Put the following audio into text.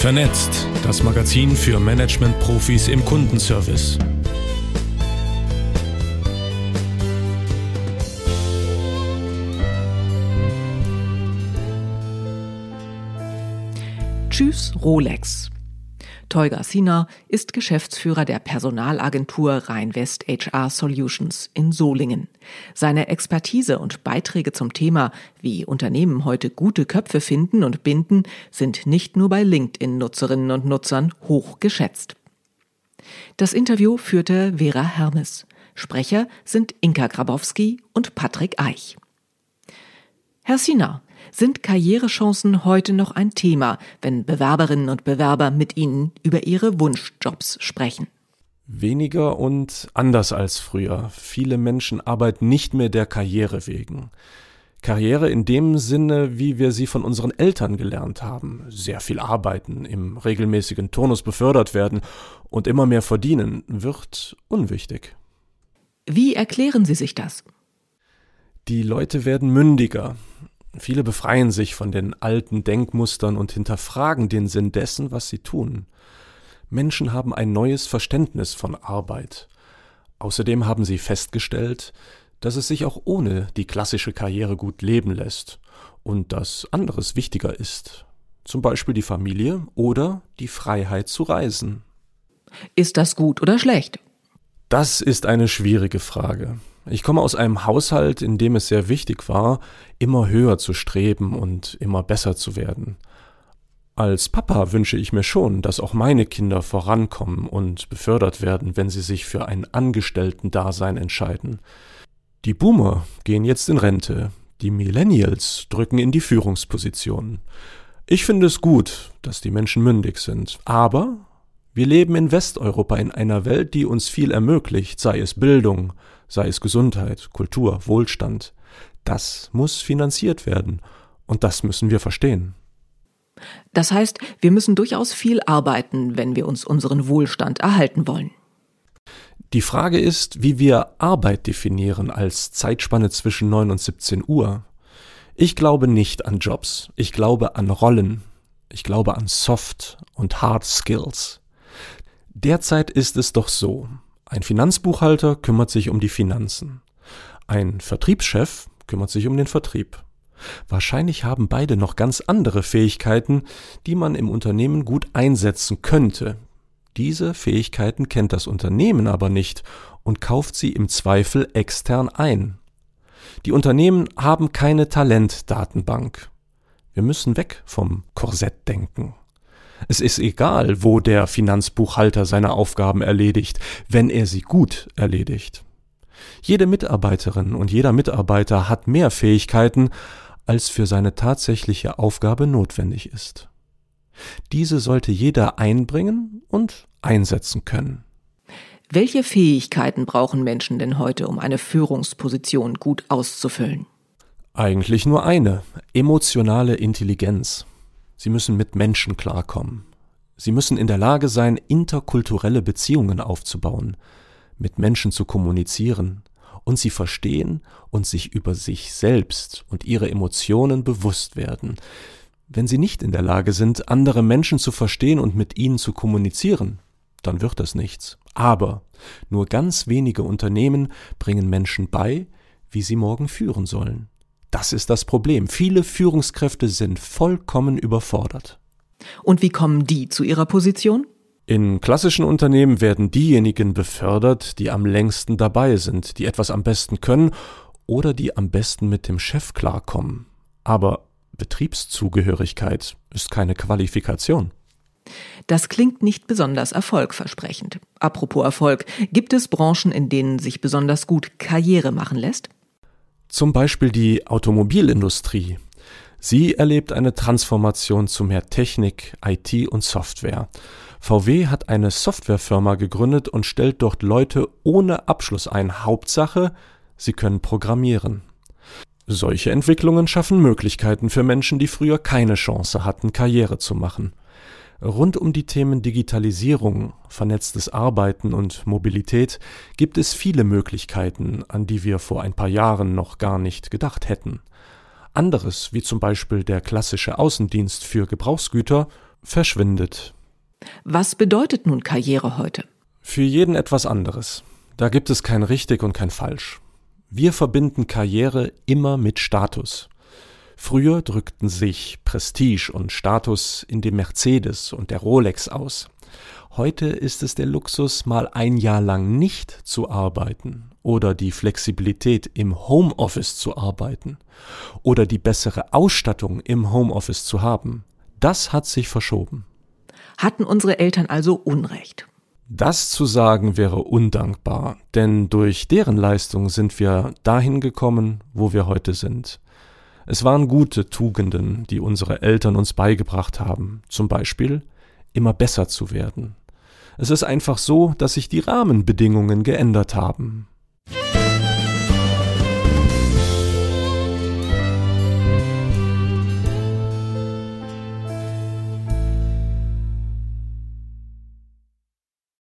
Vernetzt, das Magazin für Management-Profis im Kundenservice. Tschüss Rolex. Tolga Sina ist Geschäftsführer der Personalagentur Rheinwest HR Solutions in Solingen. Seine Expertise und Beiträge zum Thema, wie Unternehmen heute gute Köpfe finden und binden, sind nicht nur bei LinkedIn-Nutzerinnen und Nutzern hoch geschätzt. Das Interview führte Vera Hermes. Sprecher sind Inka Grabowski und Patrick Eich. Herr Sina, sind Karrierechancen heute noch ein Thema, wenn Bewerberinnen und Bewerber mit Ihnen über ihre Wunschjobs sprechen? Weniger und anders als früher. Viele Menschen arbeiten nicht mehr der Karriere wegen. Karriere in dem Sinne, wie wir sie von unseren Eltern gelernt haben. Sehr viel arbeiten, im regelmäßigen Turnus befördert werden und immer mehr verdienen, wird unwichtig. Wie erklären Sie sich das? Die Leute werden mündiger. Viele befreien sich von den alten Denkmustern und hinterfragen den Sinn dessen, was sie tun. Menschen haben ein neues Verständnis von Arbeit. Außerdem haben sie festgestellt, dass es sich auch ohne die klassische Karriere gut leben lässt und dass anderes wichtiger ist, zum Beispiel die Familie oder die Freiheit zu reisen. Ist das gut oder schlecht? Das ist eine schwierige Frage. Ich komme aus einem Haushalt, in dem es sehr wichtig war, immer höher zu streben und immer besser zu werden. Als Papa wünsche ich mir schon, dass auch meine Kinder vorankommen und befördert werden, wenn sie sich für ein Angestellten-Dasein entscheiden. Die Boomer gehen jetzt in Rente, die Millennials drücken in die Führungspositionen. Ich finde es gut, dass die Menschen mündig sind, aber wir leben in Westeuropa in einer Welt, die uns viel ermöglicht, sei es Bildung, sei es Gesundheit, Kultur, Wohlstand. Das muss finanziert werden. Und das müssen wir verstehen. Das heißt, wir müssen durchaus viel arbeiten, wenn wir uns unseren Wohlstand erhalten wollen. Die Frage ist, wie wir Arbeit definieren als Zeitspanne zwischen 9 und 17 Uhr. Ich glaube nicht an Jobs, ich glaube an Rollen, ich glaube an Soft und Hard Skills. Derzeit ist es doch so, ein Finanzbuchhalter kümmert sich um die Finanzen. Ein Vertriebschef kümmert sich um den Vertrieb. Wahrscheinlich haben beide noch ganz andere Fähigkeiten, die man im Unternehmen gut einsetzen könnte. Diese Fähigkeiten kennt das Unternehmen aber nicht und kauft sie im Zweifel extern ein. Die Unternehmen haben keine Talentdatenbank. Wir müssen weg vom Korsettdenken. Es ist egal, wo der Finanzbuchhalter seine Aufgaben erledigt, wenn er sie gut erledigt. Jede Mitarbeiterin und jeder Mitarbeiter hat mehr Fähigkeiten, als für seine tatsächliche Aufgabe notwendig ist. Diese sollte jeder einbringen und einsetzen können. Welche Fähigkeiten brauchen Menschen denn heute, um eine Führungsposition gut auszufüllen? Eigentlich nur eine, emotionale Intelligenz. Sie müssen mit Menschen klarkommen. Sie müssen in der Lage sein, interkulturelle Beziehungen aufzubauen, mit Menschen zu kommunizieren und sie verstehen und sich über sich selbst und ihre Emotionen bewusst werden. Wenn sie nicht in der Lage sind, andere Menschen zu verstehen und mit ihnen zu kommunizieren, dann wird das nichts. Aber nur ganz wenige Unternehmen bringen Menschen bei, wie sie morgen führen sollen. Das ist das Problem. Viele Führungskräfte sind vollkommen überfordert. Und wie kommen die zu ihrer Position? In klassischen Unternehmen werden diejenigen befördert, die am längsten dabei sind, die etwas am besten können oder die am besten mit dem Chef klarkommen. Aber Betriebszugehörigkeit ist keine Qualifikation. Das klingt nicht besonders erfolgversprechend. Apropos Erfolg, gibt es Branchen, in denen sich besonders gut Karriere machen lässt? Zum Beispiel die Automobilindustrie. Sie erlebt eine Transformation zu mehr Technik, IT und Software. VW hat eine Softwarefirma gegründet und stellt dort Leute ohne Abschluss ein. Hauptsache, sie können programmieren. Solche Entwicklungen schaffen Möglichkeiten für Menschen, die früher keine Chance hatten, Karriere zu machen. Rund um die Themen Digitalisierung, vernetztes Arbeiten und Mobilität gibt es viele Möglichkeiten, an die wir vor ein paar Jahren noch gar nicht gedacht hätten. Anderes, wie zum Beispiel der klassische Außendienst für Gebrauchsgüter, verschwindet. Was bedeutet nun Karriere heute? Für jeden etwas anderes. Da gibt es kein richtig und kein falsch. Wir verbinden Karriere immer mit Status. Früher drückten sich Prestige und Status in dem Mercedes und der Rolex aus. Heute ist es der Luxus, mal ein Jahr lang nicht zu arbeiten oder die Flexibilität im Homeoffice zu arbeiten oder die bessere Ausstattung im Homeoffice zu haben. Das hat sich verschoben. Hatten unsere Eltern also Unrecht? Das zu sagen wäre undankbar, denn durch deren Leistung sind wir dahin gekommen, wo wir heute sind. Es waren gute Tugenden, die unsere Eltern uns beigebracht haben, zum Beispiel immer besser zu werden. Es ist einfach so, dass sich die Rahmenbedingungen geändert haben.